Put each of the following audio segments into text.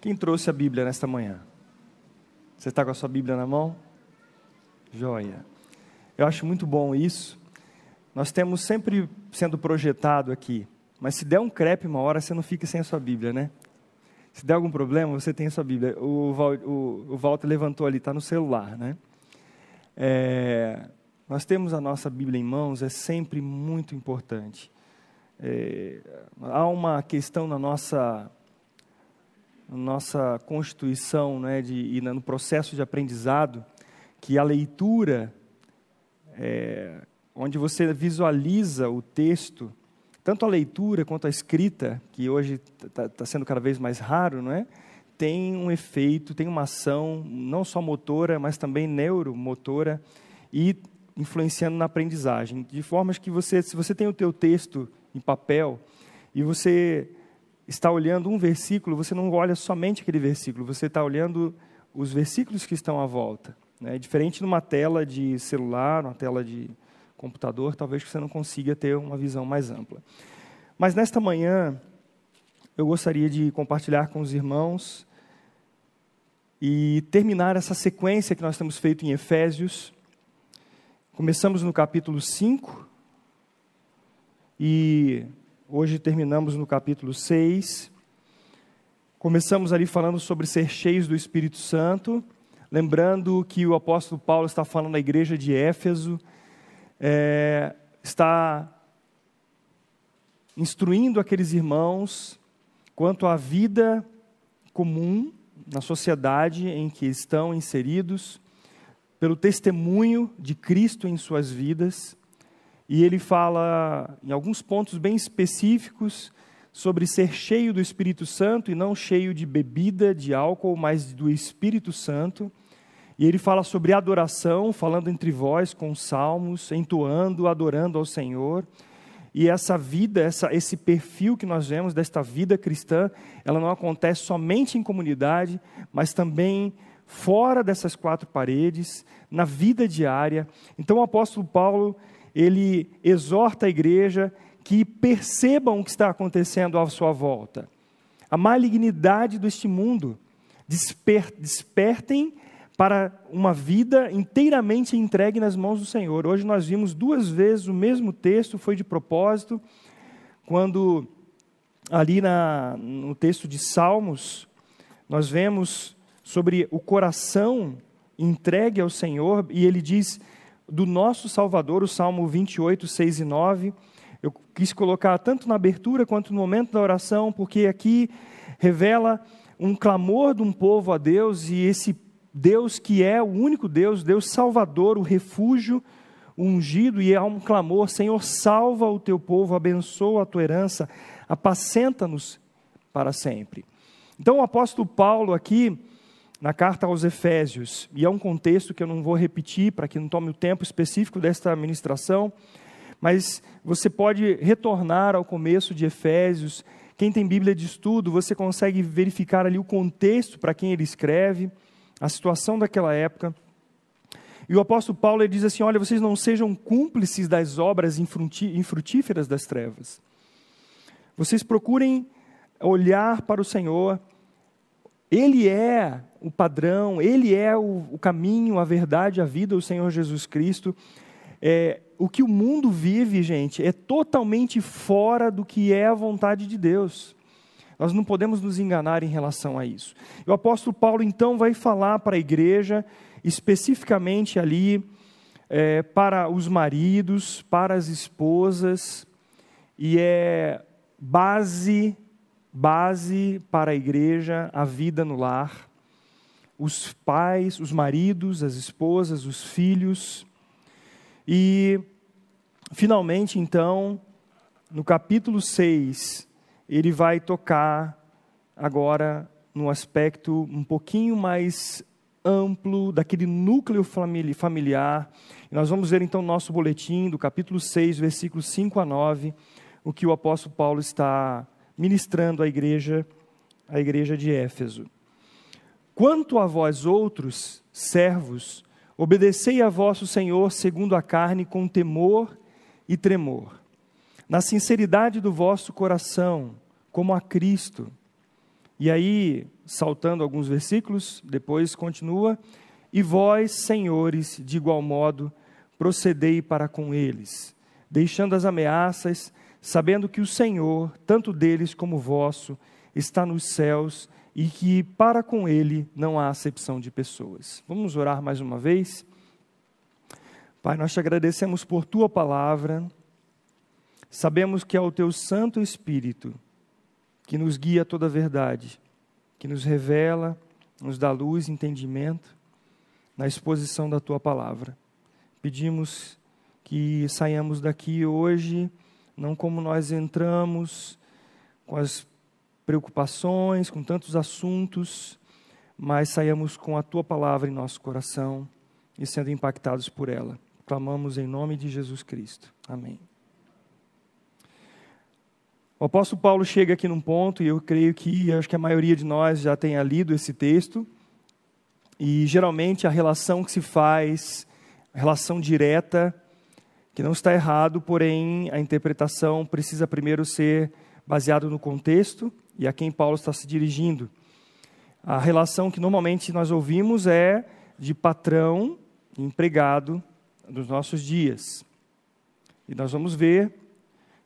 Quem trouxe a Bíblia nesta manhã? Você está com a sua Bíblia na mão? Joia. Eu acho muito bom isso. Nós temos sempre sendo projetado aqui, mas se der um crepe uma hora, você não fica sem a sua Bíblia, né? Se der algum problema, você tem a sua Bíblia. O, o, o Walter levantou ali, está no celular, né? É, nós temos a nossa Bíblia em mãos, é sempre muito importante. É, há uma questão na nossa nossa constituição, né, de, e no processo de aprendizado, que a leitura, é, onde você visualiza o texto, tanto a leitura quanto a escrita, que hoje está tá sendo cada vez mais raro, não é? tem um efeito, tem uma ação, não só motora, mas também neuromotora, e influenciando na aprendizagem. De formas que você, se você tem o teu texto em papel, e você está olhando um versículo, você não olha somente aquele versículo, você está olhando os versículos que estão à volta. Né? Diferente numa tela de celular, uma tela de computador, talvez você não consiga ter uma visão mais ampla. Mas nesta manhã, eu gostaria de compartilhar com os irmãos e terminar essa sequência que nós temos feito em Efésios. Começamos no capítulo 5 e Hoje terminamos no capítulo 6. Começamos ali falando sobre ser cheios do Espírito Santo, lembrando que o apóstolo Paulo está falando na igreja de Éfeso, é, está instruindo aqueles irmãos quanto à vida comum na sociedade em que estão inseridos, pelo testemunho de Cristo em suas vidas e ele fala em alguns pontos bem específicos sobre ser cheio do Espírito Santo e não cheio de bebida, de álcool, mas do Espírito Santo. E ele fala sobre adoração, falando entre vós com salmos, entoando, adorando ao Senhor. E essa vida, essa, esse perfil que nós vemos desta vida cristã, ela não acontece somente em comunidade, mas também fora dessas quatro paredes, na vida diária. Então o apóstolo Paulo ele exorta a igreja que percebam o que está acontecendo à sua volta. A malignidade deste mundo. Desper, despertem para uma vida inteiramente entregue nas mãos do Senhor. Hoje nós vimos duas vezes o mesmo texto, foi de propósito, quando ali na, no texto de Salmos, nós vemos sobre o coração entregue ao Senhor, e ele diz: do nosso Salvador, o Salmo 28, 6 e 9. Eu quis colocar tanto na abertura quanto no momento da oração, porque aqui revela um clamor de um povo a Deus e esse Deus que é o único Deus, Deus Salvador, o refúgio, o ungido, e há um clamor: Senhor, salva o teu povo, abençoa a tua herança, apacenta-nos para sempre. Então o apóstolo Paulo aqui na carta aos Efésios, e é um contexto que eu não vou repetir para que não tome o tempo específico desta ministração, mas você pode retornar ao começo de Efésios. Quem tem Bíblia de estudo, você consegue verificar ali o contexto para quem ele escreve, a situação daquela época. E o apóstolo Paulo diz assim: Olha, vocês não sejam cúmplices das obras infrutíferas das trevas. Vocês procurem olhar para o Senhor. Ele é o padrão, Ele é o, o caminho, a verdade, a vida, o Senhor Jesus Cristo. É, o que o mundo vive, gente, é totalmente fora do que é a vontade de Deus. Nós não podemos nos enganar em relação a isso. O apóstolo Paulo, então, vai falar para a igreja, especificamente ali, é, para os maridos, para as esposas, e é base, base para a igreja, a vida no lar os pais, os maridos, as esposas, os filhos. E, finalmente, então, no capítulo 6, ele vai tocar agora no aspecto um pouquinho mais amplo daquele núcleo familiar. Nós vamos ver então no nosso boletim do capítulo 6, versículos 5 a 9, o que o apóstolo Paulo está ministrando à igreja, à igreja de Éfeso. Quanto a vós outros, servos, obedecei a vosso Senhor segundo a carne com temor e tremor, na sinceridade do vosso coração, como a Cristo. E aí, saltando alguns versículos, depois continua: E vós, senhores, de igual modo, procedei para com eles, deixando as ameaças, sabendo que o Senhor, tanto deles como vosso, está nos céus e que para com ele não há acepção de pessoas. Vamos orar mais uma vez? Pai, nós te agradecemos por tua palavra. Sabemos que é o teu Santo Espírito que nos guia a toda a verdade, que nos revela, nos dá luz entendimento na exposição da tua palavra. Pedimos que saiamos daqui hoje, não como nós entramos, com as preocupações, com tantos assuntos, mas saiamos com a tua palavra em nosso coração e sendo impactados por ela. Clamamos em nome de Jesus Cristo. Amém. O apóstolo Paulo chega aqui num ponto, e eu creio que acho que a maioria de nós já tenha lido esse texto, e geralmente a relação que se faz, a relação direta, que não está errado, porém a interpretação precisa primeiro ser baseada no contexto e a quem Paulo está se dirigindo. A relação que normalmente nós ouvimos é de patrão e empregado dos nossos dias. E nós vamos ver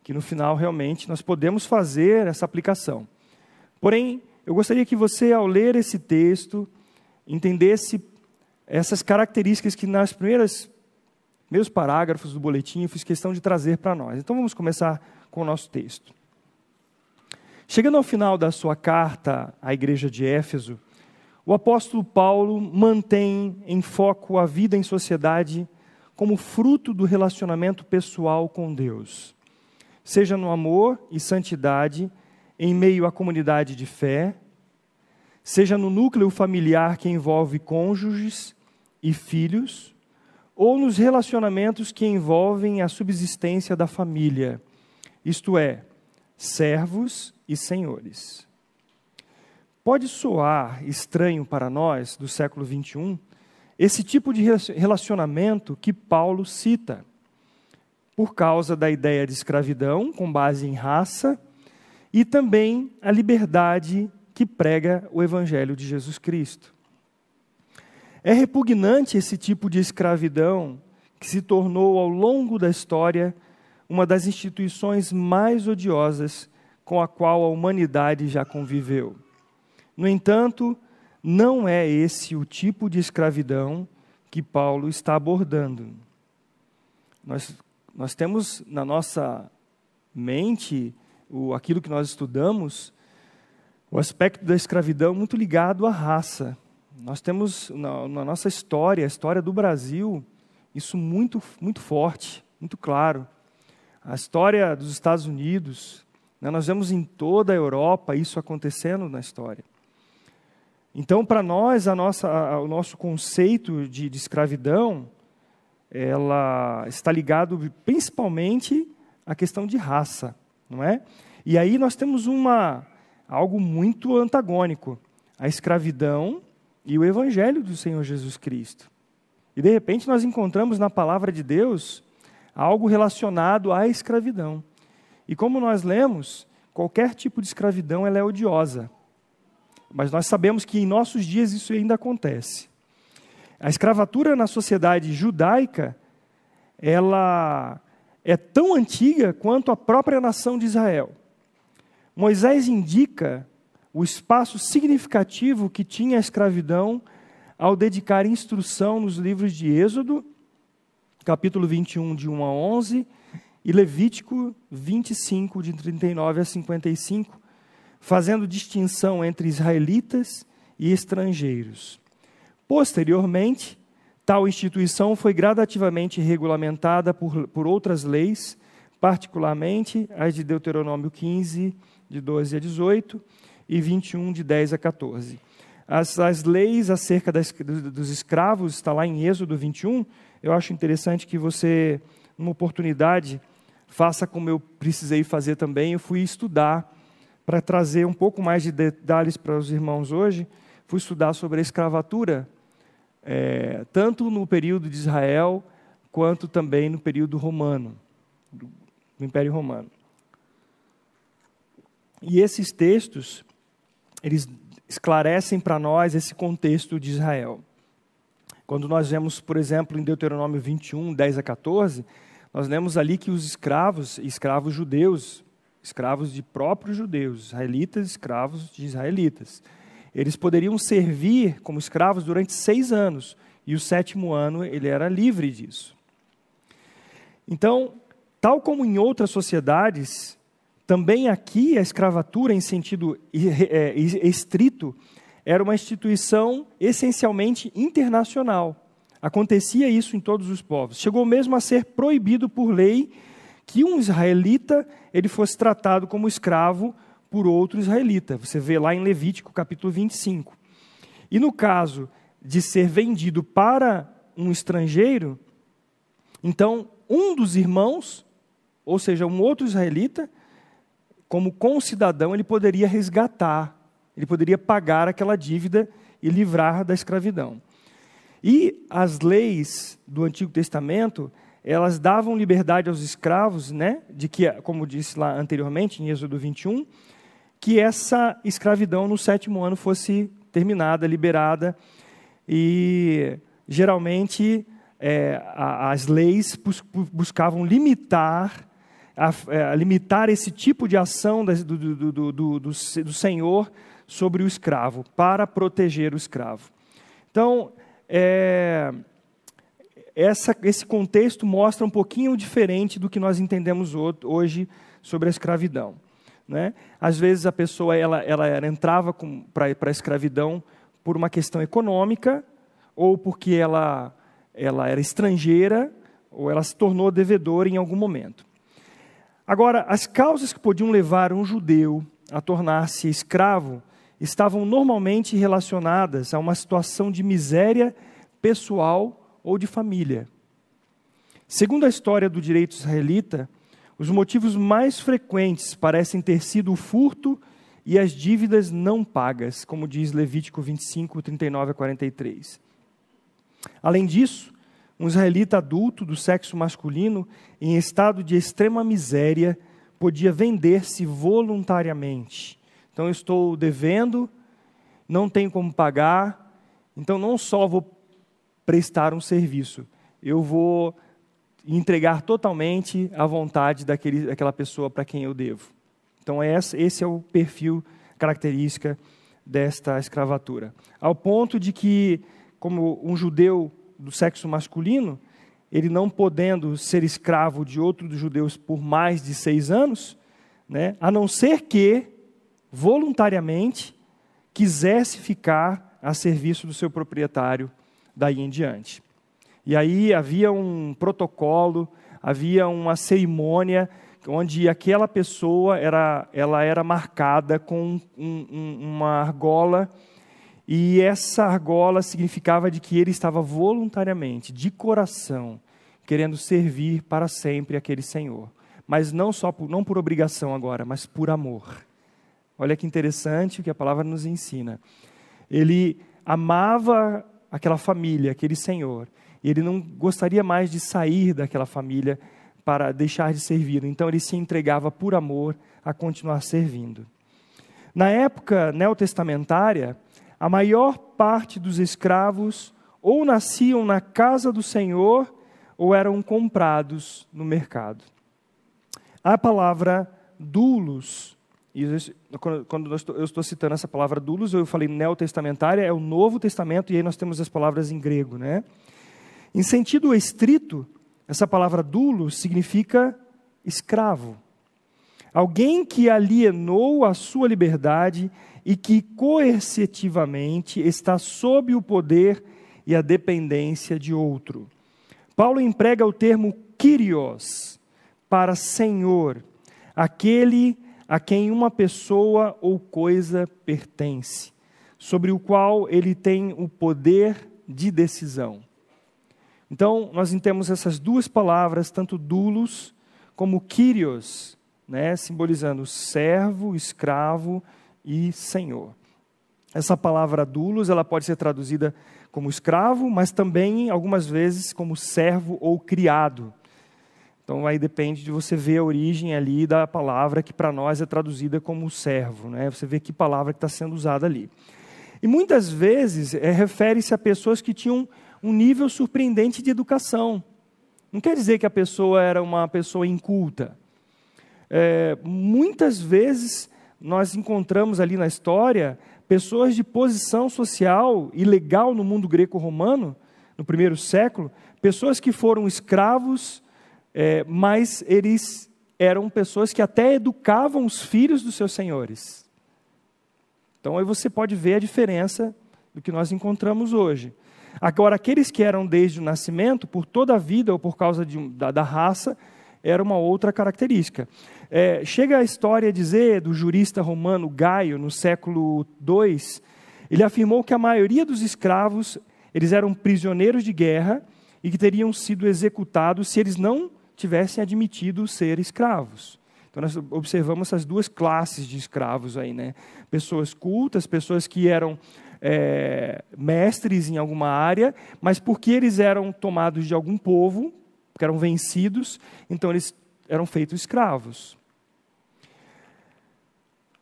que no final realmente nós podemos fazer essa aplicação. Porém, eu gostaria que você, ao ler esse texto, entendesse essas características que nas primeiras primeiros parágrafos do boletim fiz questão de trazer para nós. Então vamos começar com o nosso texto. Chegando ao final da sua carta à igreja de Éfeso, o apóstolo Paulo mantém em foco a vida em sociedade como fruto do relacionamento pessoal com Deus seja no amor e santidade em meio à comunidade de fé, seja no núcleo familiar que envolve cônjuges e filhos, ou nos relacionamentos que envolvem a subsistência da família, isto é, servos e senhores. Pode soar estranho para nós, do século 21, esse tipo de relacionamento que Paulo cita por causa da ideia de escravidão, com base em raça, e também a liberdade que prega o Evangelho de Jesus Cristo. É repugnante esse tipo de escravidão que se tornou, ao longo da história, uma das instituições mais odiosas com a qual a humanidade já conviveu. No entanto, não é esse o tipo de escravidão que Paulo está abordando. Nós nós temos na nossa mente o, aquilo que nós estudamos, o aspecto da escravidão muito ligado à raça. Nós temos na, na nossa história, a história do Brasil, isso muito, muito forte, muito claro. A história dos Estados Unidos, né, nós vemos em toda a Europa isso acontecendo na história. Então, para nós, a nossa, a, o nosso conceito de, de escravidão ela está ligado principalmente à questão de raça, não é? E aí nós temos uma algo muito antagônico, a escravidão e o evangelho do Senhor Jesus Cristo. E de repente nós encontramos na palavra de Deus algo relacionado à escravidão. E como nós lemos, qualquer tipo de escravidão ela é odiosa. Mas nós sabemos que em nossos dias isso ainda acontece. A escravatura na sociedade judaica, ela é tão antiga quanto a própria nação de Israel. Moisés indica o espaço significativo que tinha a escravidão ao dedicar instrução nos livros de Êxodo, capítulo 21, de 1 a 11, e Levítico 25, de 39 a 55, fazendo distinção entre israelitas e estrangeiros. Posteriormente, tal instituição foi gradativamente regulamentada por, por outras leis, particularmente as de Deuteronômio 15, de 12 a 18, e 21, de 10 a 14. As, as leis acerca das, dos escravos, está lá em Êxodo 21, eu acho interessante que você, numa oportunidade, faça como eu precisei fazer também, eu fui estudar para trazer um pouco mais de detalhes para os irmãos hoje, fui estudar sobre a escravatura é, tanto no período de Israel, quanto também no período romano, do, do Império Romano. E esses textos, eles esclarecem para nós esse contexto de Israel. Quando nós vemos, por exemplo, em Deuteronômio 21, 10 a 14, nós lemos ali que os escravos, escravos judeus, escravos de próprios judeus, israelitas, escravos de israelitas, eles poderiam servir como escravos durante seis anos, e o sétimo ano ele era livre disso. Então, tal como em outras sociedades, também aqui a escravatura, em sentido é, estrito, era uma instituição essencialmente internacional. Acontecia isso em todos os povos. Chegou mesmo a ser proibido por lei que um israelita ele fosse tratado como escravo por outro israelita. Você vê lá em Levítico, capítulo 25. E no caso de ser vendido para um estrangeiro, então um dos irmãos, ou seja, um outro israelita, como concidadão, ele poderia resgatar ele poderia pagar aquela dívida e livrar da escravidão. E as leis do Antigo Testamento, elas davam liberdade aos escravos, né, de que, como disse lá anteriormente, em Êxodo 21, que essa escravidão no sétimo ano fosse terminada, liberada, e geralmente é, as leis buscavam limitar, a, é, a limitar esse tipo de ação do, do, do, do, do Senhor sobre o escravo, para proteger o escravo. Então, é, essa, esse contexto mostra um pouquinho diferente do que nós entendemos hoje sobre a escravidão. Né? Às vezes a pessoa ela, ela entrava para a escravidão por uma questão econômica, ou porque ela, ela era estrangeira, ou ela se tornou devedora em algum momento. Agora, as causas que podiam levar um judeu a tornar-se escravo estavam normalmente relacionadas a uma situação de miséria pessoal ou de família. Segundo a história do direito israelita, os motivos mais frequentes parecem ter sido o furto e as dívidas não pagas, como diz Levítico 25, 39 a 43. Além disso, um israelita adulto do sexo masculino, em estado de extrema miséria, podia vender-se voluntariamente então eu estou devendo, não tenho como pagar, então não só vou prestar um serviço, eu vou entregar totalmente a vontade daquele, daquela pessoa para quem eu devo. Então esse é o perfil, característica desta escravatura. Ao ponto de que, como um judeu do sexo masculino, ele não podendo ser escravo de outro dos judeus por mais de seis anos, né, a não ser que voluntariamente quisesse ficar a serviço do seu proprietário daí em diante. E aí havia um protocolo, havia uma cerimônia onde aquela pessoa era, ela era marcada com um, um, uma argola e essa argola significava de que ele estava voluntariamente, de coração, querendo servir para sempre aquele Senhor, mas não só por, não por obrigação agora, mas por amor. Olha que interessante o que a palavra nos ensina. Ele amava aquela família, aquele senhor, e ele não gostaria mais de sair daquela família para deixar de servir. Então ele se entregava por amor a continuar servindo. Na época neotestamentária, a maior parte dos escravos ou nasciam na casa do Senhor ou eram comprados no mercado. A palavra dulos quando eu estou citando essa palavra dulos, eu falei neotestamentária, é o Novo Testamento, e aí nós temos as palavras em grego. Né? Em sentido estrito, essa palavra dulos significa escravo. Alguém que alienou a sua liberdade e que coercitivamente está sob o poder e a dependência de outro. Paulo emprega o termo kyrios para senhor, aquele a quem uma pessoa ou coisa pertence, sobre o qual ele tem o poder de decisão. Então, nós temos essas duas palavras, tanto dulos como kyrios, né, simbolizando servo, escravo e senhor. Essa palavra dulos, ela pode ser traduzida como escravo, mas também algumas vezes como servo ou criado. Então aí depende de você ver a origem ali da palavra que para nós é traduzida como servo, né? Você vê que palavra que está sendo usada ali. E muitas vezes é, refere-se a pessoas que tinham um nível surpreendente de educação. Não quer dizer que a pessoa era uma pessoa inculta. É, muitas vezes nós encontramos ali na história pessoas de posição social e legal no mundo greco-romano, no primeiro século, pessoas que foram escravos, é, mas eles eram pessoas que até educavam os filhos dos seus senhores. Então aí você pode ver a diferença do que nós encontramos hoje. Agora, aqueles que eram desde o nascimento, por toda a vida ou por causa de, da, da raça, era uma outra característica. É, chega a história a dizer do jurista romano Gaio, no século II, ele afirmou que a maioria dos escravos eles eram prisioneiros de guerra e que teriam sido executados se eles não tivessem admitido ser escravos. Então nós observamos essas duas classes de escravos aí, né? Pessoas cultas, pessoas que eram é, mestres em alguma área, mas porque eles eram tomados de algum povo, que eram vencidos, então eles eram feitos escravos.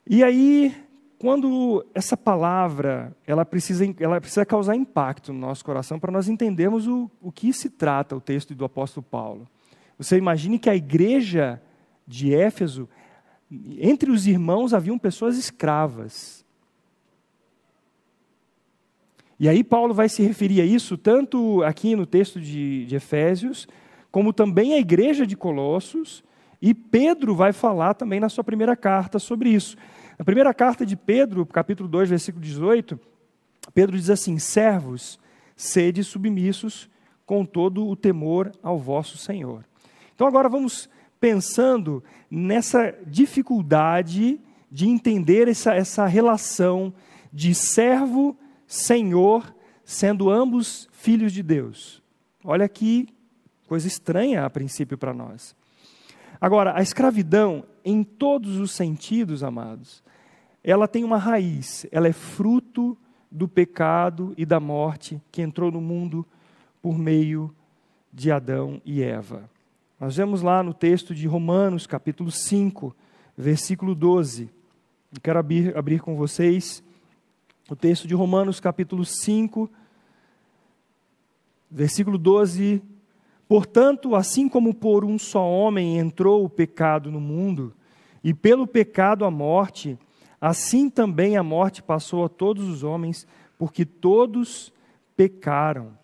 E aí, quando essa palavra, ela precisa, ela precisa causar impacto no nosso coração para nós entendermos o, o que se trata o texto do apóstolo Paulo. Você imagine que a igreja de Éfeso, entre os irmãos haviam pessoas escravas. E aí Paulo vai se referir a isso tanto aqui no texto de, de Efésios, como também a igreja de Colossos, e Pedro vai falar também na sua primeira carta sobre isso. Na primeira carta de Pedro, capítulo 2, versículo 18, Pedro diz assim: Servos, sede submissos com todo o temor ao vosso Senhor. Então agora vamos pensando nessa dificuldade de entender essa, essa relação de servo, senhor, sendo ambos filhos de Deus. Olha que coisa estranha a princípio para nós. Agora, a escravidão, em todos os sentidos, amados, ela tem uma raiz, ela é fruto do pecado e da morte que entrou no mundo por meio de Adão e Eva. Nós vemos lá no texto de Romanos, capítulo 5, versículo 12. Eu quero abrir, abrir com vocês o texto de Romanos, capítulo 5, versículo 12. Portanto, assim como por um só homem entrou o pecado no mundo, e pelo pecado a morte, assim também a morte passou a todos os homens, porque todos pecaram.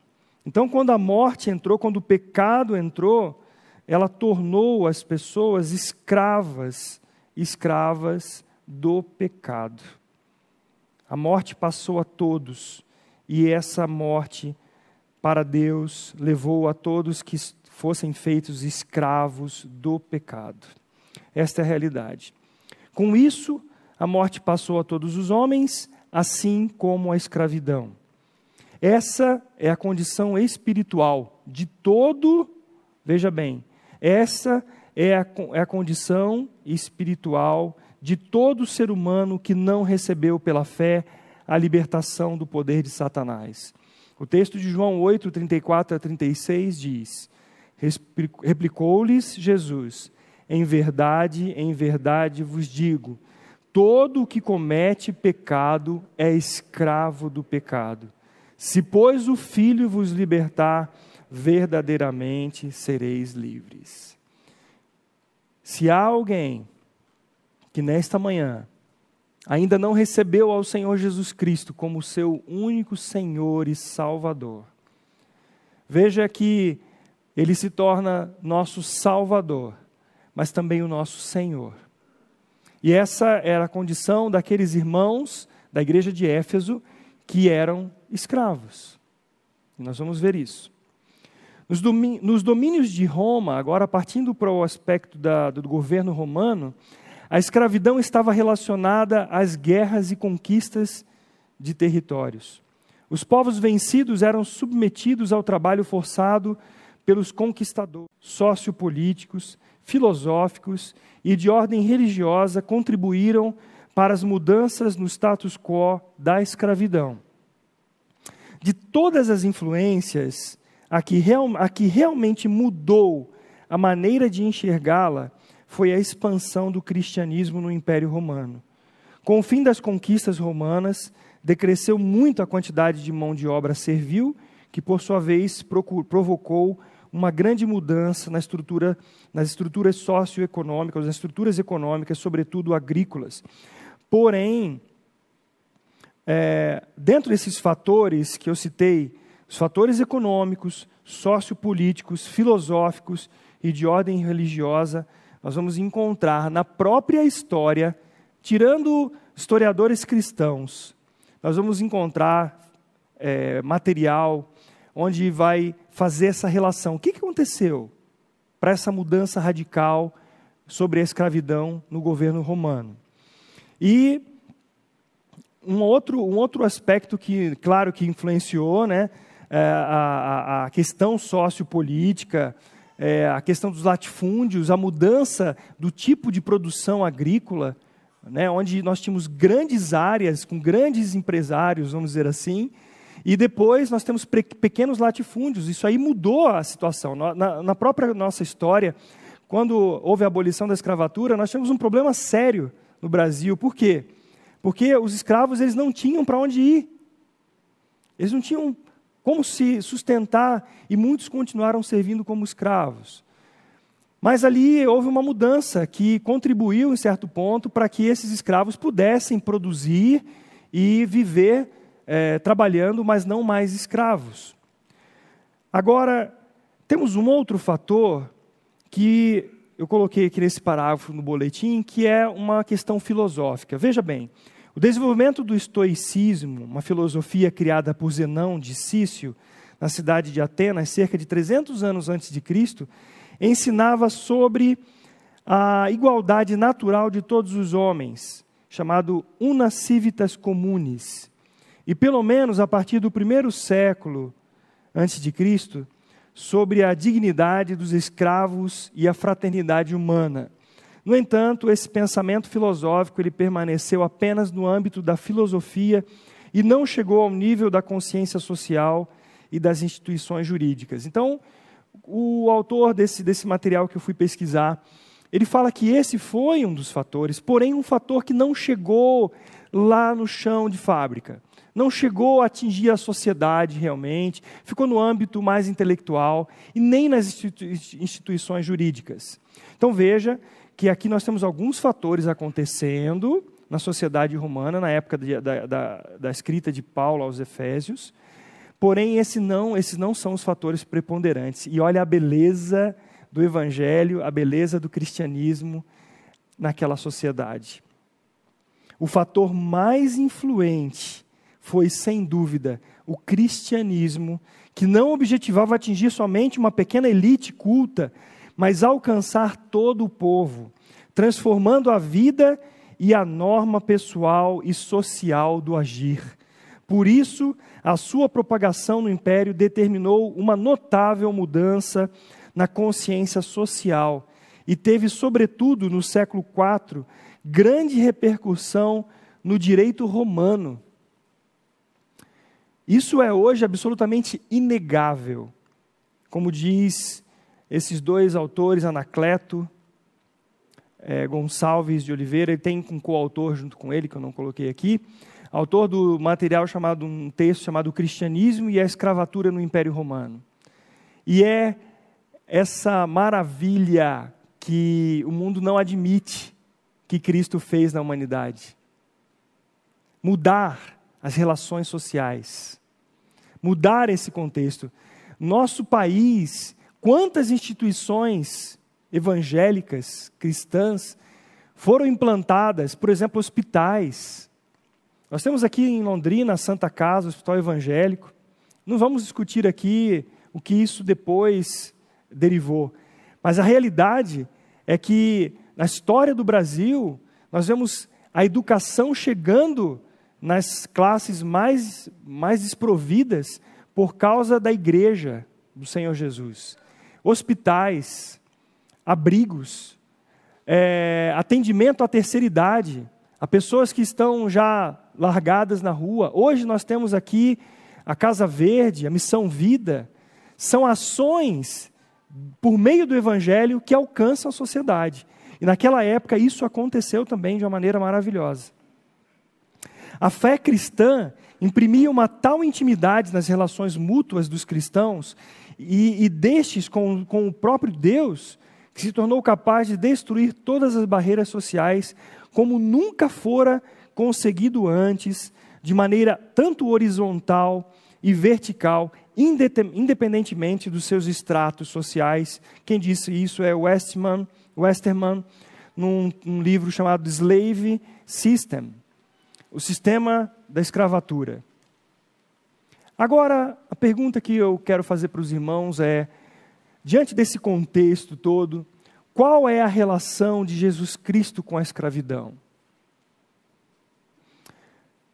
Então, quando a morte entrou, quando o pecado entrou, ela tornou as pessoas escravas, escravas do pecado. A morte passou a todos, e essa morte para Deus levou a todos que fossem feitos escravos do pecado. Esta é a realidade. Com isso, a morte passou a todos os homens, assim como a escravidão. Essa é a condição espiritual de todo, veja bem, essa é a, é a condição espiritual de todo ser humano que não recebeu pela fé a libertação do poder de Satanás. O texto de João 8, 34 a 36 diz: Replicou-lhes Jesus: Em verdade, em verdade vos digo, todo o que comete pecado é escravo do pecado. Se, pois, o Filho vos libertar, verdadeiramente sereis livres. Se há alguém que nesta manhã ainda não recebeu ao Senhor Jesus Cristo como seu único Senhor e Salvador, veja que ele se torna nosso Salvador, mas também o nosso Senhor. E essa era a condição daqueles irmãos da igreja de Éfeso que eram escravos. E nós vamos ver isso. Nos domínios de Roma, agora partindo para o aspecto da, do governo romano, a escravidão estava relacionada às guerras e conquistas de territórios. Os povos vencidos eram submetidos ao trabalho forçado pelos conquistadores sociopolíticos, filosóficos e de ordem religiosa contribuíram para as mudanças no status quo da escravidão. De todas as influências a que, real, a que realmente mudou a maneira de enxergá-la foi a expansão do cristianismo no Império Romano. Com o fim das conquistas romanas, decresceu muito a quantidade de mão de obra servil, que por sua vez provocou uma grande mudança na estrutura, nas estruturas socioeconômicas, nas estruturas econômicas, sobretudo agrícolas. Porém, é, dentro desses fatores que eu citei, os fatores econômicos, sociopolíticos, filosóficos e de ordem religiosa, nós vamos encontrar na própria história, tirando historiadores cristãos, nós vamos encontrar é, material onde vai fazer essa relação. O que aconteceu para essa mudança radical sobre a escravidão no governo romano? E um outro, um outro aspecto que, claro, que influenciou, né, é a, a, questão sociopolítica, é, a questão dos latifúndios, a mudança do tipo de produção agrícola, né, onde nós tínhamos grandes áreas com grandes empresários, vamos dizer assim, e depois nós temos pequenos latifúndios. Isso aí mudou a situação. Na, própria nossa história, quando houve a abolição da escravatura, nós tivemos um problema sério no Brasil. Por quê? Porque os escravos eles não tinham para onde ir. Eles não tinham como se sustentar e muitos continuaram servindo como escravos. Mas ali houve uma mudança que contribuiu, em certo ponto, para que esses escravos pudessem produzir e viver é, trabalhando, mas não mais escravos. Agora, temos um outro fator que eu coloquei aqui nesse parágrafo no boletim, que é uma questão filosófica. Veja bem, o desenvolvimento do estoicismo, uma filosofia criada por Zenão de Cício, na cidade de Atenas, cerca de 300 anos antes de Cristo, ensinava sobre a igualdade natural de todos os homens, chamado una civitas communis. E pelo menos a partir do primeiro século antes de Cristo, sobre a dignidade dos escravos e a fraternidade humana. No entanto, esse pensamento filosófico ele permaneceu apenas no âmbito da filosofia e não chegou ao nível da consciência social e das instituições jurídicas. Então, o autor desse, desse material que eu fui pesquisar, ele fala que esse foi um dos fatores, porém um fator que não chegou lá no chão de fábrica, não chegou a atingir a sociedade realmente, ficou no âmbito mais intelectual e nem nas instituições jurídicas. Então veja que aqui nós temos alguns fatores acontecendo na sociedade romana, na época de, da, da, da escrita de Paulo aos Efésios, Porém, esse não, esses não são os fatores preponderantes. E olha a beleza do evangelho, a beleza do cristianismo naquela sociedade. O fator mais influente foi, sem dúvida, o cristianismo, que não objetivava atingir somente uma pequena elite culta, mas alcançar todo o povo, transformando a vida e a norma pessoal e social do agir. Por isso, a sua propagação no império determinou uma notável mudança na consciência social e teve, sobretudo no século IV, grande repercussão no direito romano. Isso é hoje absolutamente inegável. Como diz esses dois autores, Anacleto é, Gonçalves de Oliveira, ele tem um coautor junto com ele, que eu não coloquei aqui, autor do material chamado, um texto chamado Cristianismo e a Escravatura no Império Romano. E é essa maravilha que o mundo não admite que Cristo fez na humanidade. Mudar as relações sociais. Mudar esse contexto. Nosso país, quantas instituições evangélicas, cristãs, foram implantadas, por exemplo, hospitais, nós temos aqui em Londrina a Santa Casa, o Hospital Evangélico. Não vamos discutir aqui o que isso depois derivou. Mas a realidade é que na história do Brasil, nós vemos a educação chegando nas classes mais, mais desprovidas por causa da igreja do Senhor Jesus. Hospitais, abrigos, é, atendimento à terceira idade, a pessoas que estão já largadas na rua. Hoje nós temos aqui a Casa Verde, a Missão Vida. São ações por meio do Evangelho que alcançam a sociedade. E naquela época isso aconteceu também de uma maneira maravilhosa. A fé cristã imprimia uma tal intimidade nas relações mútuas dos cristãos e, e destes com, com o próprio Deus, que se tornou capaz de destruir todas as barreiras sociais, como nunca fora conseguido antes, de maneira tanto horizontal e vertical, independentemente dos seus estratos sociais. Quem disse isso é Westman, Westerman, num, num livro chamado Slave System, o sistema da escravatura. Agora, a pergunta que eu quero fazer para os irmãos é: diante desse contexto todo, qual é a relação de Jesus Cristo com a escravidão?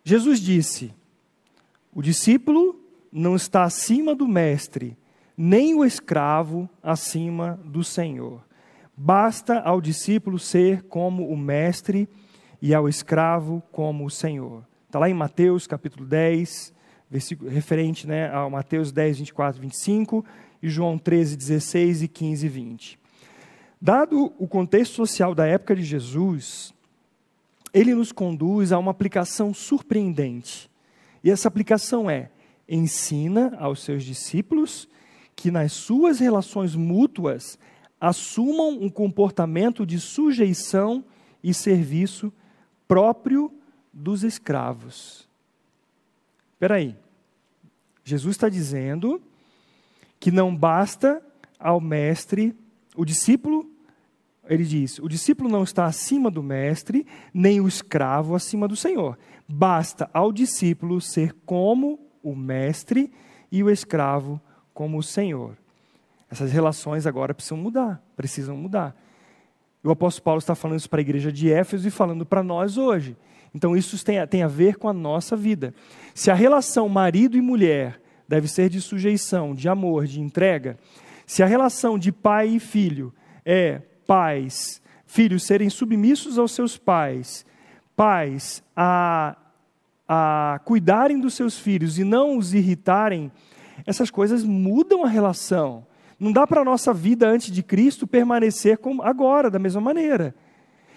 Jesus disse: o discípulo não está acima do mestre, nem o escravo acima do Senhor. Basta ao discípulo ser como o mestre ao escravo como o Senhor. Está lá em Mateus capítulo 10, versículo, referente né, ao Mateus 10, 24 25 e João 13, 16 e 15 e 20. Dado o contexto social da época de Jesus, ele nos conduz a uma aplicação surpreendente. E essa aplicação é: ensina aos seus discípulos que nas suas relações mútuas assumam um comportamento de sujeição e serviço próprio dos escravos. Espera aí. Jesus está dizendo que não basta ao mestre, o discípulo, ele diz, o discípulo não está acima do mestre, nem o escravo acima do Senhor. Basta ao discípulo ser como o mestre e o escravo como o Senhor. Essas relações agora precisam mudar, precisam mudar. O apóstolo Paulo está falando isso para a igreja de Éfeso e falando para nós hoje. Então isso tem, tem a ver com a nossa vida. Se a relação marido e mulher deve ser de sujeição, de amor, de entrega, se a relação de pai e filho é pais, filhos serem submissos aos seus pais, pais a, a cuidarem dos seus filhos e não os irritarem, essas coisas mudam a relação. Não dá para a nossa vida antes de Cristo permanecer como agora, da mesma maneira.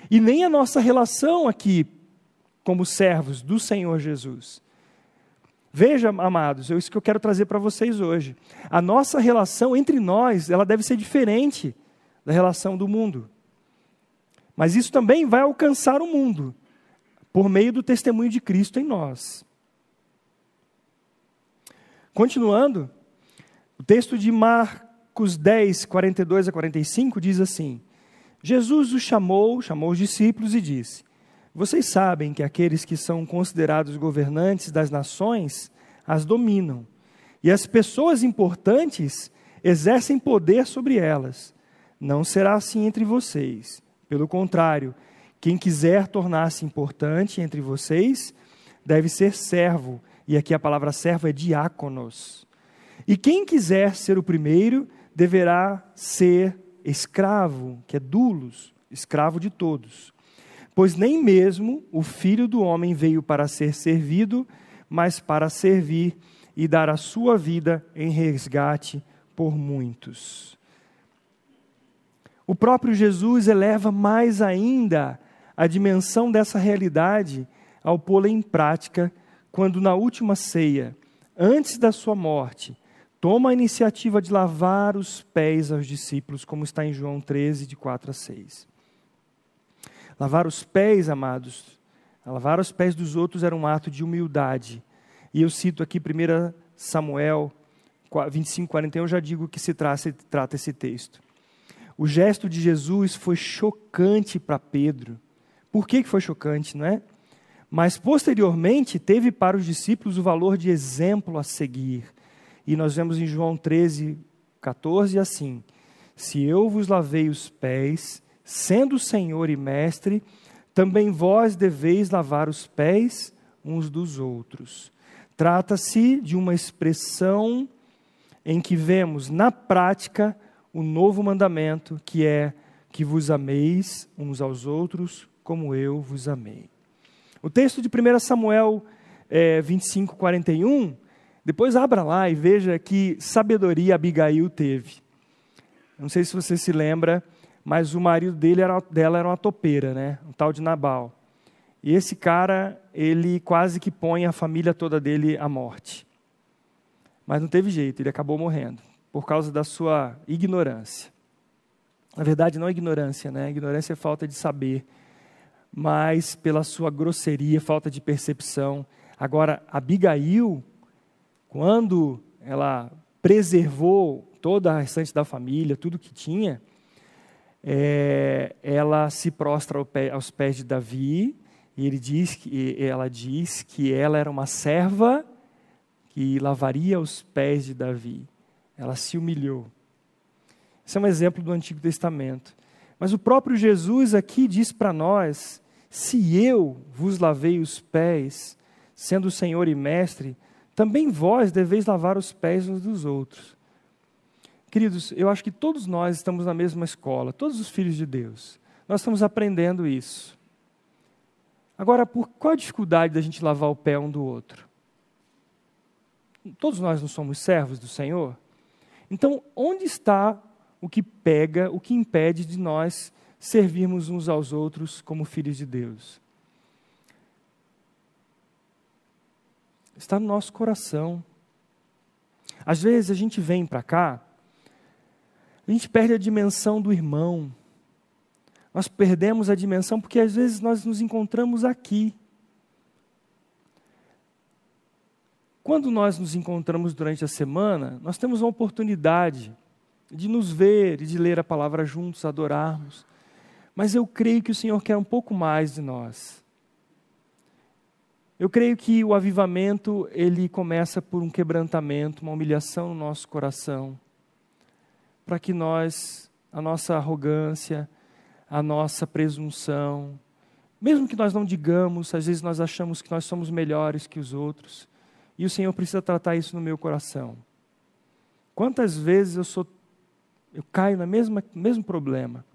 E nem a nossa relação aqui, como servos do Senhor Jesus. Veja, amados, é isso que eu quero trazer para vocês hoje. A nossa relação entre nós, ela deve ser diferente da relação do mundo. Mas isso também vai alcançar o mundo por meio do testemunho de Cristo em nós. Continuando, o texto de Mar, Marcos 10, 42 a 45 diz assim: Jesus os chamou, chamou os discípulos e disse: Vocês sabem que aqueles que são considerados governantes das nações as dominam, e as pessoas importantes exercem poder sobre elas. Não será assim entre vocês. Pelo contrário, quem quiser tornar-se importante entre vocês deve ser servo, e aqui a palavra servo é diáconos. E quem quiser ser o primeiro deverá ser escravo, que é dulos, escravo de todos. Pois nem mesmo o filho do homem veio para ser servido, mas para servir e dar a sua vida em resgate por muitos. O próprio Jesus eleva mais ainda a dimensão dessa realidade ao pô-la em prática, quando na última ceia, antes da sua morte, toma a iniciativa de lavar os pés aos discípulos, como está em João 13, de 4 a 6. Lavar os pés, amados, lavar os pés dos outros era um ato de humildade. E eu cito aqui 1 Samuel 25, 41, já digo que se trata, trata esse texto. O gesto de Jesus foi chocante para Pedro. Por que foi chocante, não é? Mas posteriormente teve para os discípulos o valor de exemplo a seguir e nós vemos em João 13, 14 assim: Se eu vos lavei os pés, sendo Senhor e Mestre, também vós deveis lavar os pés uns dos outros. Trata-se de uma expressão em que vemos na prática o novo mandamento, que é que vos ameis uns aos outros como eu vos amei. O texto de 1 Samuel é, 25, 41 depois abra lá e veja que sabedoria Abigail teve. Não sei se você se lembra, mas o marido dele era, dela era uma topeira, né? um tal de Nabal. E esse cara, ele quase que põe a família toda dele à morte. Mas não teve jeito, ele acabou morrendo por causa da sua ignorância. Na verdade, não é ignorância, né? Ignorância é falta de saber, mas pela sua grosseria, falta de percepção. Agora, Abigail, quando ela preservou toda a restante da família, tudo que tinha, é, ela se prostra aos pés de Davi e ele diz que ela diz que ela era uma serva que lavaria os pés de Davi. Ela se humilhou. Esse é um exemplo do Antigo Testamento. Mas o próprio Jesus aqui diz para nós: se eu vos lavei os pés, sendo o Senhor e Mestre, também vós deveis lavar os pés uns dos outros. Queridos, eu acho que todos nós estamos na mesma escola, todos os filhos de Deus. Nós estamos aprendendo isso. Agora, por qual a dificuldade da gente lavar o pé um do outro? Todos nós não somos servos do Senhor? Então, onde está o que pega, o que impede de nós servirmos uns aos outros como filhos de Deus? Está no nosso coração. Às vezes a gente vem para cá, a gente perde a dimensão do irmão. Nós perdemos a dimensão porque às vezes nós nos encontramos aqui. Quando nós nos encontramos durante a semana, nós temos uma oportunidade de nos ver e de ler a palavra juntos, adorarmos. Mas eu creio que o Senhor quer um pouco mais de nós. Eu creio que o avivamento, ele começa por um quebrantamento, uma humilhação no nosso coração, para que nós, a nossa arrogância, a nossa presunção, mesmo que nós não digamos, às vezes nós achamos que nós somos melhores que os outros, e o Senhor precisa tratar isso no meu coração. Quantas vezes eu sou eu caio no mesmo, mesmo problema?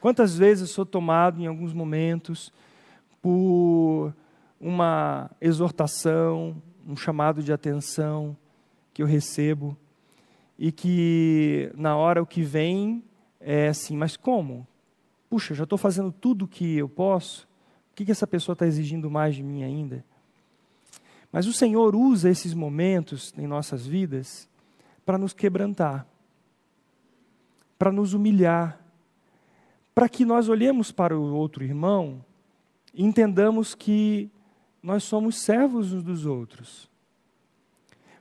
Quantas vezes eu sou tomado em alguns momentos por uma exortação, um chamado de atenção que eu recebo e que na hora o que vem é assim, mas como? Puxa, já estou fazendo tudo o que eu posso, o que, que essa pessoa está exigindo mais de mim ainda? Mas o Senhor usa esses momentos em nossas vidas para nos quebrantar, para nos humilhar, para que nós olhemos para o outro irmão e entendamos que nós somos servos uns dos outros.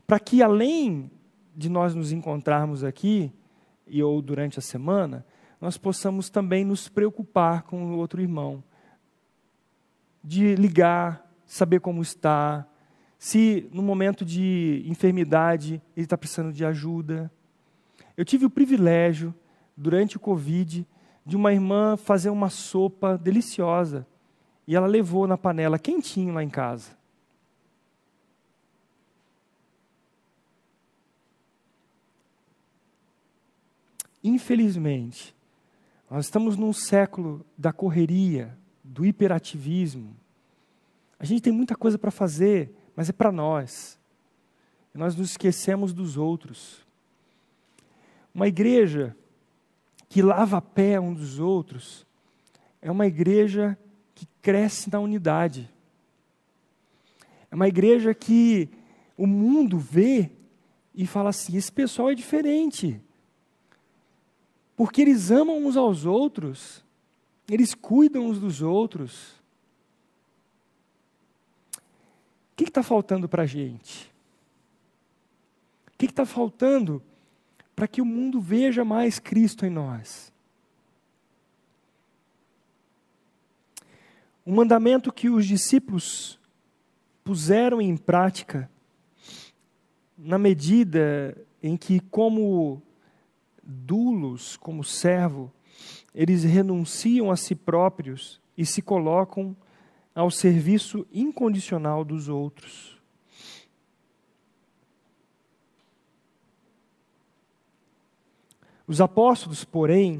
Para que além de nós nos encontrarmos aqui, e ou durante a semana, nós possamos também nos preocupar com o outro irmão. De ligar, saber como está, se no momento de enfermidade ele está precisando de ajuda. Eu tive o privilégio, durante o Covid, de uma irmã fazer uma sopa deliciosa. E ela levou na panela quentinho lá em casa. Infelizmente, nós estamos num século da correria, do hiperativismo. A gente tem muita coisa para fazer, mas é para nós. E nós nos esquecemos dos outros. Uma igreja que lava a pé um dos outros é uma igreja que cresce na unidade. É uma igreja que o mundo vê e fala assim: esse pessoal é diferente. Porque eles amam uns aos outros, eles cuidam uns dos outros. que está faltando para a gente? O que está faltando para que o mundo veja mais Cristo em nós? O mandamento que os discípulos puseram em prática, na medida em que, como dulos, como servo, eles renunciam a si próprios e se colocam ao serviço incondicional dos outros. Os apóstolos, porém,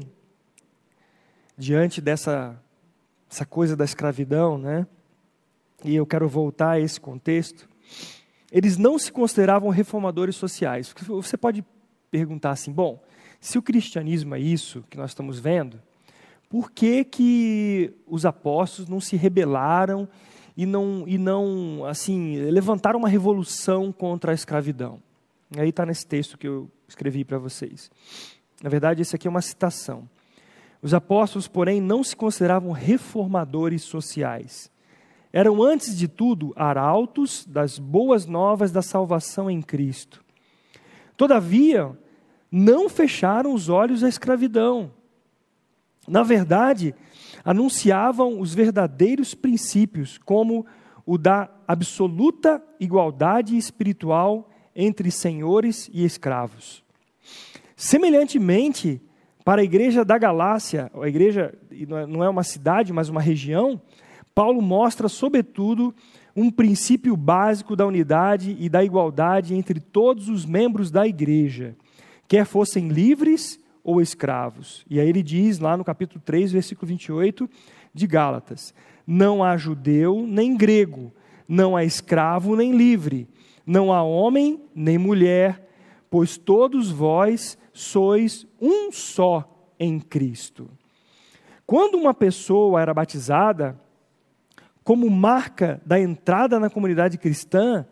diante dessa essa coisa da escravidão, né? E eu quero voltar a esse contexto. Eles não se consideravam reformadores sociais. Você pode perguntar assim: bom, se o cristianismo é isso que nós estamos vendo, por que, que os apóstolos não se rebelaram e não, e não assim, levantaram uma revolução contra a escravidão. Aí está nesse texto que eu escrevi para vocês. Na verdade, esse aqui é uma citação. Os apóstolos, porém, não se consideravam reformadores sociais. Eram, antes de tudo, arautos das boas novas da salvação em Cristo. Todavia, não fecharam os olhos à escravidão. Na verdade, anunciavam os verdadeiros princípios, como o da absoluta igualdade espiritual entre senhores e escravos. Semelhantemente, para a igreja da Galácia, a igreja não é uma cidade, mas uma região, Paulo mostra, sobretudo, um princípio básico da unidade e da igualdade entre todos os membros da igreja, quer fossem livres ou escravos. E aí ele diz lá no capítulo 3, versículo 28 de Gálatas: Não há judeu nem grego, não há escravo nem livre, não há homem nem mulher, pois todos vós sois um só em Cristo. Quando uma pessoa era batizada, como marca da entrada na comunidade cristã,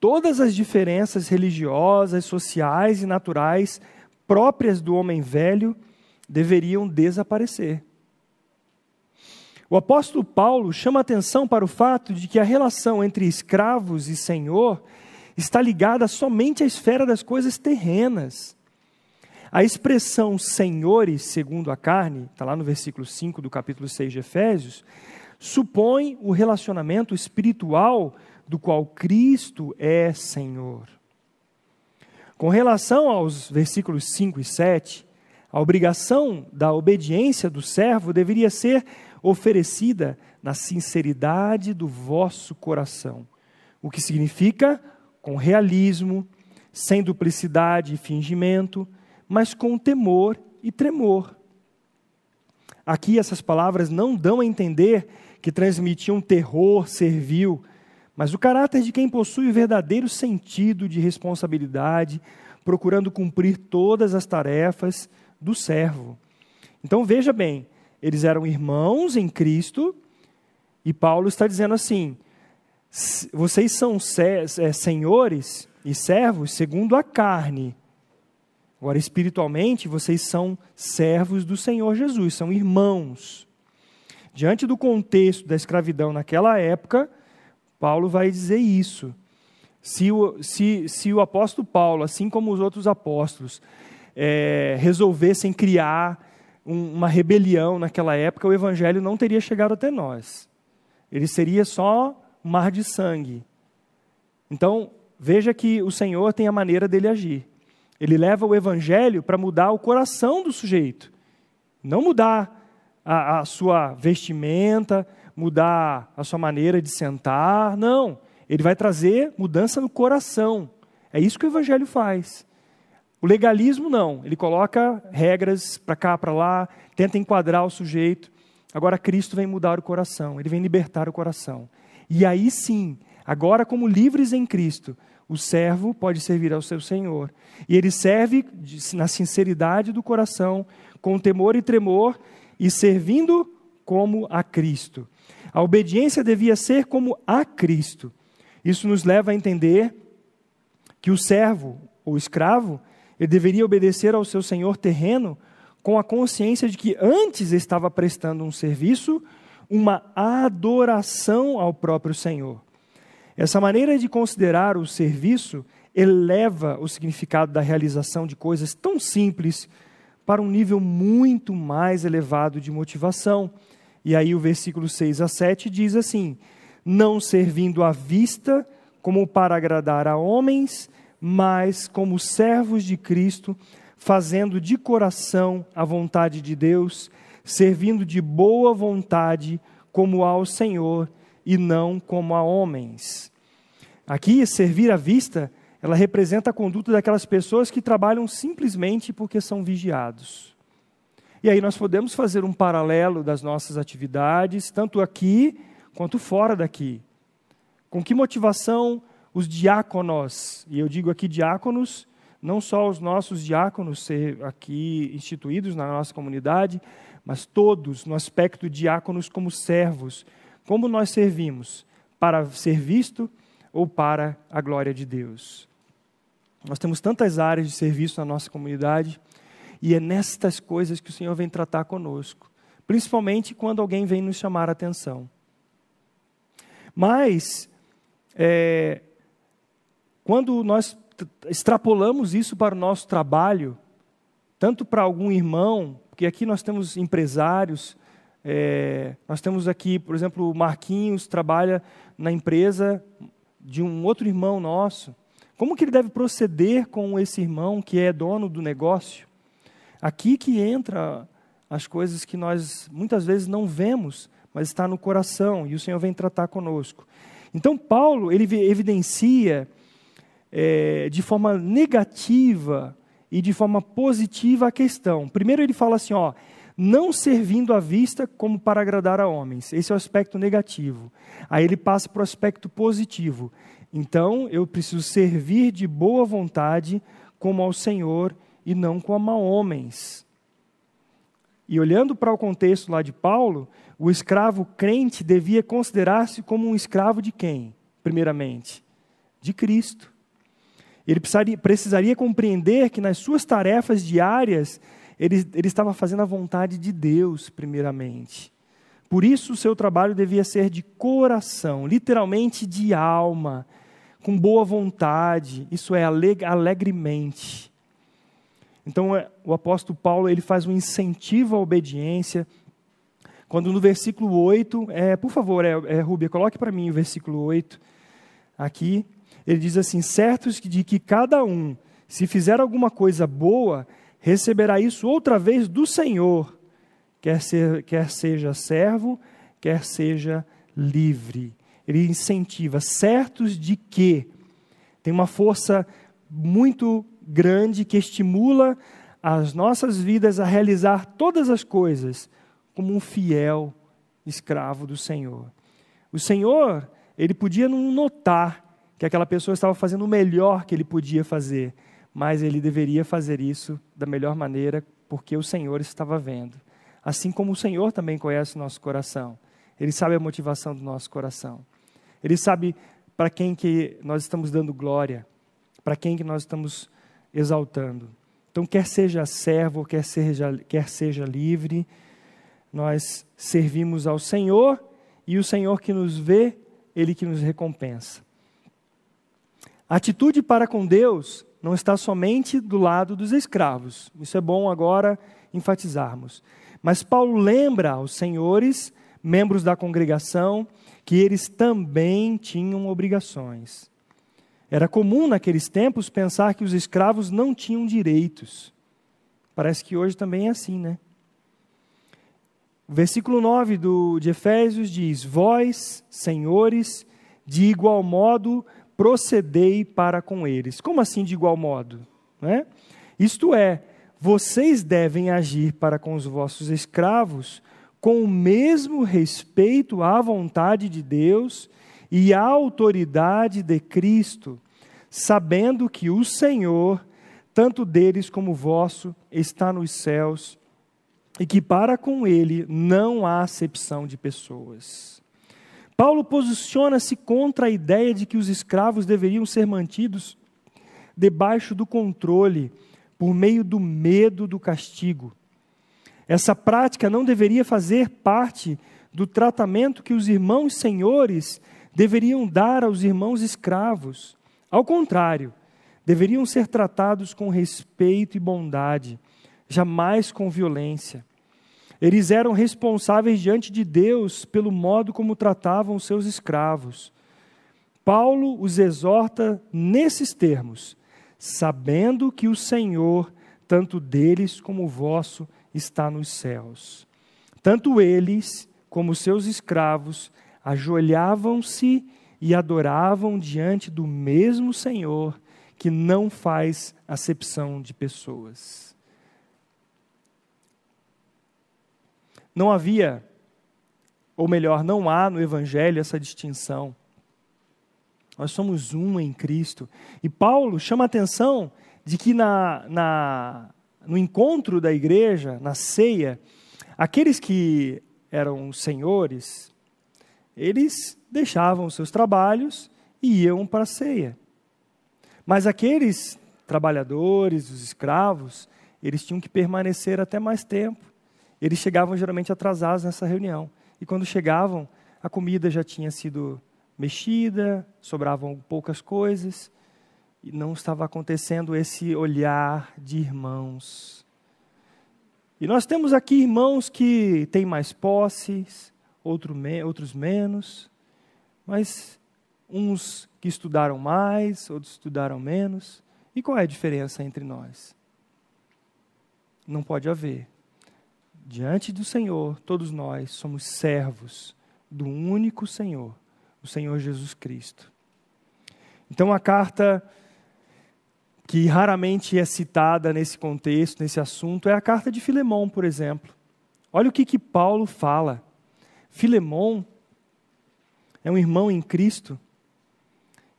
todas as diferenças religiosas, sociais e naturais próprias do homem velho deveriam desaparecer. O apóstolo Paulo chama atenção para o fato de que a relação entre escravos e senhor está ligada somente à esfera das coisas terrenas. A expressão senhores, segundo a carne, está lá no versículo 5 do capítulo 6 de Efésios, supõe o relacionamento espiritual do qual Cristo é Senhor. Com relação aos versículos 5 e 7, a obrigação da obediência do servo deveria ser oferecida na sinceridade do vosso coração, o que significa com realismo, sem duplicidade e fingimento, mas com temor e tremor. Aqui essas palavras não dão a entender que transmitiam terror servil, mas o caráter de quem possui o verdadeiro sentido de responsabilidade, procurando cumprir todas as tarefas do servo. Então veja bem, eles eram irmãos em Cristo, e Paulo está dizendo assim: vocês são é, senhores e servos segundo a carne. Agora, espiritualmente, vocês são servos do Senhor Jesus, são irmãos. Diante do contexto da escravidão naquela época, Paulo vai dizer isso. Se o, se, se o apóstolo Paulo, assim como os outros apóstolos, é, resolvessem criar um, uma rebelião naquela época, o evangelho não teria chegado até nós. Ele seria só um mar de sangue. Então, veja que o Senhor tem a maneira dele agir. Ele leva o evangelho para mudar o coração do sujeito, não mudar a, a, sua vestimenta, mudar a sua maneira de sentar, não. Ele vai trazer mudança no coração. É isso que o evangelho faz. O legalismo não, ele coloca regras para cá, para lá, tenta enquadrar o sujeito. Agora Cristo vem mudar o coração, ele vem libertar o coração. E aí sim, agora como livres em Cristo, o servo pode servir ao seu Senhor. E ele serve na sinceridade do coração, com temor e tremor, e servindo como a Cristo. A obediência devia ser como a Cristo. Isso nos leva a entender que o servo ou escravo, ele deveria obedecer ao seu senhor terreno com a consciência de que antes estava prestando um serviço uma adoração ao próprio Senhor. Essa maneira de considerar o serviço eleva o significado da realização de coisas tão simples para um nível muito mais elevado de motivação. E aí o versículo 6 a 7 diz assim: Não servindo à vista como para agradar a homens, mas como servos de Cristo, fazendo de coração a vontade de Deus, servindo de boa vontade como ao Senhor e não como a homens. Aqui, servir à vista, ela representa a conduta daquelas pessoas que trabalham simplesmente porque são vigiados. E aí nós podemos fazer um paralelo das nossas atividades, tanto aqui quanto fora daqui. Com que motivação os diáconos, e eu digo aqui diáconos, não só os nossos diáconos ser aqui instituídos na nossa comunidade, mas todos no aspecto diáconos como servos. Como nós servimos? Para ser visto ou para a glória de Deus? Nós temos tantas áreas de serviço na nossa comunidade e é nestas coisas que o Senhor vem tratar conosco, principalmente quando alguém vem nos chamar a atenção. Mas, é, quando nós extrapolamos isso para o nosso trabalho, tanto para algum irmão, porque aqui nós temos empresários, é, nós temos aqui, por exemplo, o Marquinhos trabalha na empresa de um outro irmão nosso. Como que ele deve proceder com esse irmão que é dono do negócio? Aqui que entra as coisas que nós muitas vezes não vemos, mas está no coração e o Senhor vem tratar conosco. Então Paulo ele evidencia é, de forma negativa e de forma positiva a questão. Primeiro ele fala assim, ó, não servindo à vista como para agradar a homens. Esse é o aspecto negativo. Aí ele passa para o aspecto positivo. Então eu preciso servir de boa vontade como ao Senhor e não como a homens. E olhando para o contexto lá de Paulo, o escravo crente devia considerar-se como um escravo de quem? Primeiramente, de Cristo. Ele precisaria, precisaria compreender que nas suas tarefas diárias, ele, ele estava fazendo a vontade de Deus, primeiramente. Por isso, o seu trabalho devia ser de coração, literalmente de alma, com boa vontade, isso é, alegremente. Então, é, o apóstolo Paulo ele faz um incentivo à obediência, quando no versículo 8, é, por favor, é, é, Rubia, coloque para mim o versículo 8 aqui ele diz assim: certos de que cada um, se fizer alguma coisa boa, receberá isso outra vez do Senhor, quer, ser, quer seja servo, quer seja livre. Ele incentiva, certos de que tem uma força muito grande que estimula as nossas vidas a realizar todas as coisas como um fiel escravo do Senhor. O Senhor, ele podia não notar que aquela pessoa estava fazendo o melhor que ele podia fazer, mas ele deveria fazer isso da melhor maneira, porque o Senhor estava vendo. Assim como o Senhor também conhece o nosso coração. Ele sabe a motivação do nosso coração. Ele sabe para quem que nós estamos dando glória, para quem que nós estamos exaltando. Então, quer seja servo, quer seja, quer seja livre, nós servimos ao Senhor e o Senhor que nos vê, Ele que nos recompensa. A atitude para com Deus não está somente do lado dos escravos. Isso é bom agora enfatizarmos. Mas Paulo lembra aos senhores, membros da congregação, que eles também tinham obrigações. Era comum naqueles tempos pensar que os escravos não tinham direitos. Parece que hoje também é assim, né? O versículo 9 do, de Efésios diz: Vós, senhores, de igual modo procedei para com eles. Como assim de igual modo? Né? Isto é, vocês devem agir para com os vossos escravos com o mesmo respeito à vontade de Deus e à autoridade de Cristo, sabendo que o Senhor, tanto deles como vosso, está nos céus e que para com ele não há acepção de pessoas. Paulo posiciona-se contra a ideia de que os escravos deveriam ser mantidos debaixo do controle, por meio do medo do castigo. Essa prática não deveria fazer parte do tratamento que os irmãos senhores deveriam dar aos irmãos escravos. Ao contrário, deveriam ser tratados com respeito e bondade, jamais com violência. Eles eram responsáveis diante de Deus pelo modo como tratavam seus escravos. Paulo os exorta nesses termos, sabendo que o Senhor, tanto deles como vosso, está nos céus. Tanto eles como seus escravos ajoelhavam-se e adoravam diante do mesmo Senhor, que não faz acepção de pessoas. Não havia, ou melhor, não há no Evangelho essa distinção. Nós somos um em Cristo. E Paulo chama a atenção de que na, na, no encontro da igreja, na ceia, Aqueles que eram senhores, eles deixavam seus trabalhos e iam para a ceia. Mas aqueles trabalhadores, os escravos, eles tinham que permanecer até mais tempo. Eles chegavam geralmente atrasados nessa reunião. E quando chegavam, a comida já tinha sido mexida, sobravam poucas coisas, e não estava acontecendo esse olhar de irmãos. E nós temos aqui irmãos que têm mais posses, outro me, outros menos, mas uns que estudaram mais, outros estudaram menos. E qual é a diferença entre nós? Não pode haver. Diante do Senhor, todos nós somos servos do único Senhor, o Senhor Jesus Cristo. Então a carta que raramente é citada nesse contexto, nesse assunto, é a carta de Filemão, por exemplo. Olha o que, que Paulo fala. Filemão é um irmão em Cristo,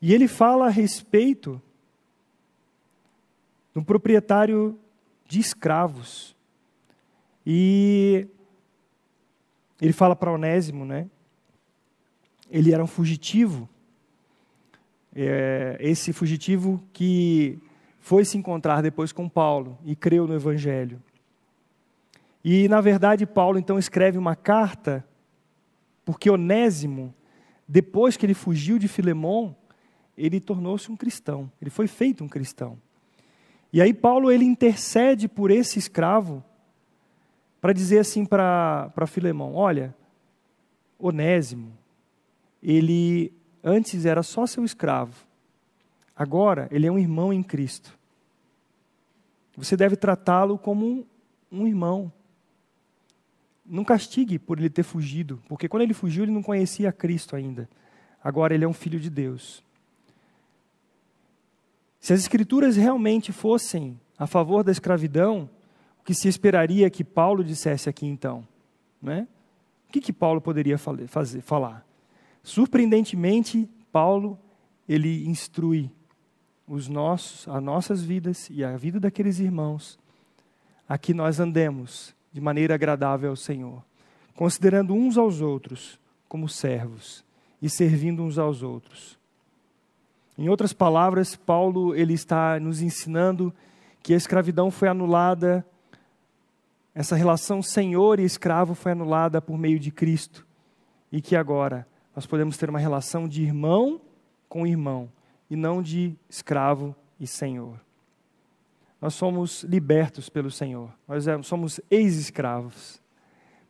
e ele fala a respeito do proprietário de escravos. E ele fala para Onésimo, né? Ele era um fugitivo. É, esse fugitivo que foi se encontrar depois com Paulo e creu no Evangelho. E, na verdade, Paulo então escreve uma carta, porque Onésimo, depois que ele fugiu de Filemão, ele tornou-se um cristão, ele foi feito um cristão. E aí Paulo ele intercede por esse escravo para dizer assim para Filemão, olha, Onésimo, ele antes era só seu escravo, Agora, ele é um irmão em Cristo. Você deve tratá-lo como um, um irmão. Não castigue por ele ter fugido, porque quando ele fugiu, ele não conhecia Cristo ainda. Agora ele é um filho de Deus. Se as Escrituras realmente fossem a favor da escravidão, o que se esperaria que Paulo dissesse aqui então? Né? O que, que Paulo poderia fazer, falar? Surpreendentemente, Paulo ele instrui os nossos, as nossas vidas e a vida daqueles irmãos, a que nós andemos de maneira agradável ao Senhor, considerando uns aos outros como servos e servindo uns aos outros. Em outras palavras, Paulo ele está nos ensinando que a escravidão foi anulada, essa relação senhor e escravo foi anulada por meio de Cristo e que agora nós podemos ter uma relação de irmão com irmão e não de escravo e senhor. Nós somos libertos pelo Senhor. Nós é, somos ex-escravos.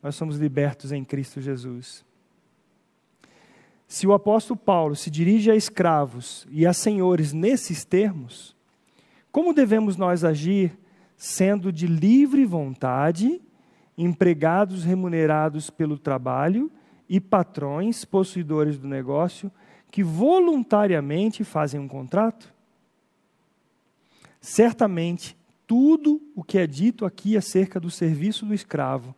Nós somos libertos em Cristo Jesus. Se o apóstolo Paulo se dirige a escravos e a senhores nesses termos, como devemos nós agir sendo de livre vontade, empregados remunerados pelo trabalho e patrões possuidores do negócio, que voluntariamente fazem um contrato? Certamente, tudo o que é dito aqui acerca do serviço do escravo,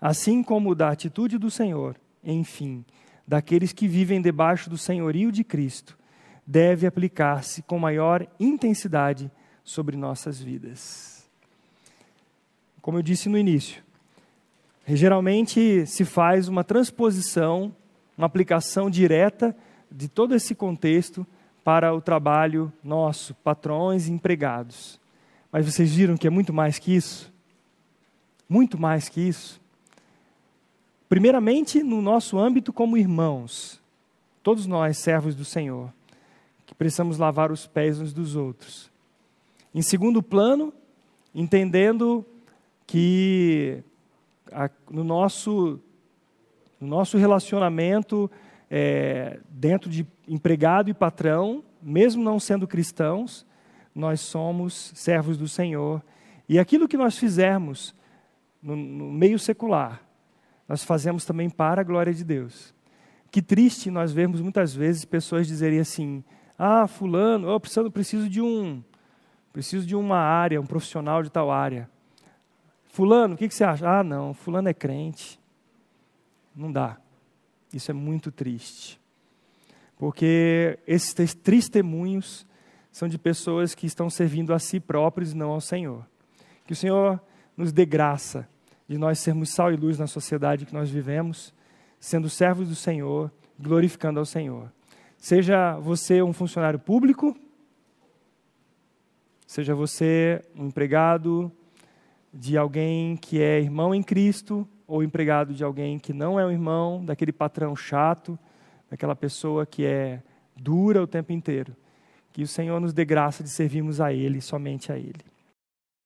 assim como da atitude do Senhor, enfim, daqueles que vivem debaixo do senhorio de Cristo, deve aplicar-se com maior intensidade sobre nossas vidas. Como eu disse no início, geralmente se faz uma transposição, uma aplicação direta de todo esse contexto para o trabalho nosso, patrões e empregados. Mas vocês viram que é muito mais que isso? Muito mais que isso. Primeiramente, no nosso âmbito como irmãos, todos nós, servos do Senhor, que precisamos lavar os pés uns dos outros. Em segundo plano, entendendo que a, no, nosso, no nosso relacionamento é, dentro de empregado e patrão, mesmo não sendo cristãos, nós somos servos do Senhor. E aquilo que nós fizermos no, no meio secular, nós fazemos também para a glória de Deus. Que triste nós vemos muitas vezes pessoas dizerem assim: ah, fulano, eu preciso, preciso de um, preciso de uma área, um profissional de tal área. Fulano, o que, que você acha? Ah, não, fulano é crente. Não dá. Isso é muito triste. Porque esses testemunhos são de pessoas que estão servindo a si próprios e não ao Senhor. Que o Senhor nos dê graça de nós sermos sal e luz na sociedade que nós vivemos, sendo servos do Senhor, glorificando ao Senhor. Seja você um funcionário público, seja você um empregado de alguém que é irmão em Cristo, ou empregado de alguém que não é um irmão, daquele patrão chato, daquela pessoa que é dura o tempo inteiro. Que o Senhor nos dê graça de servirmos a Ele, somente a Ele.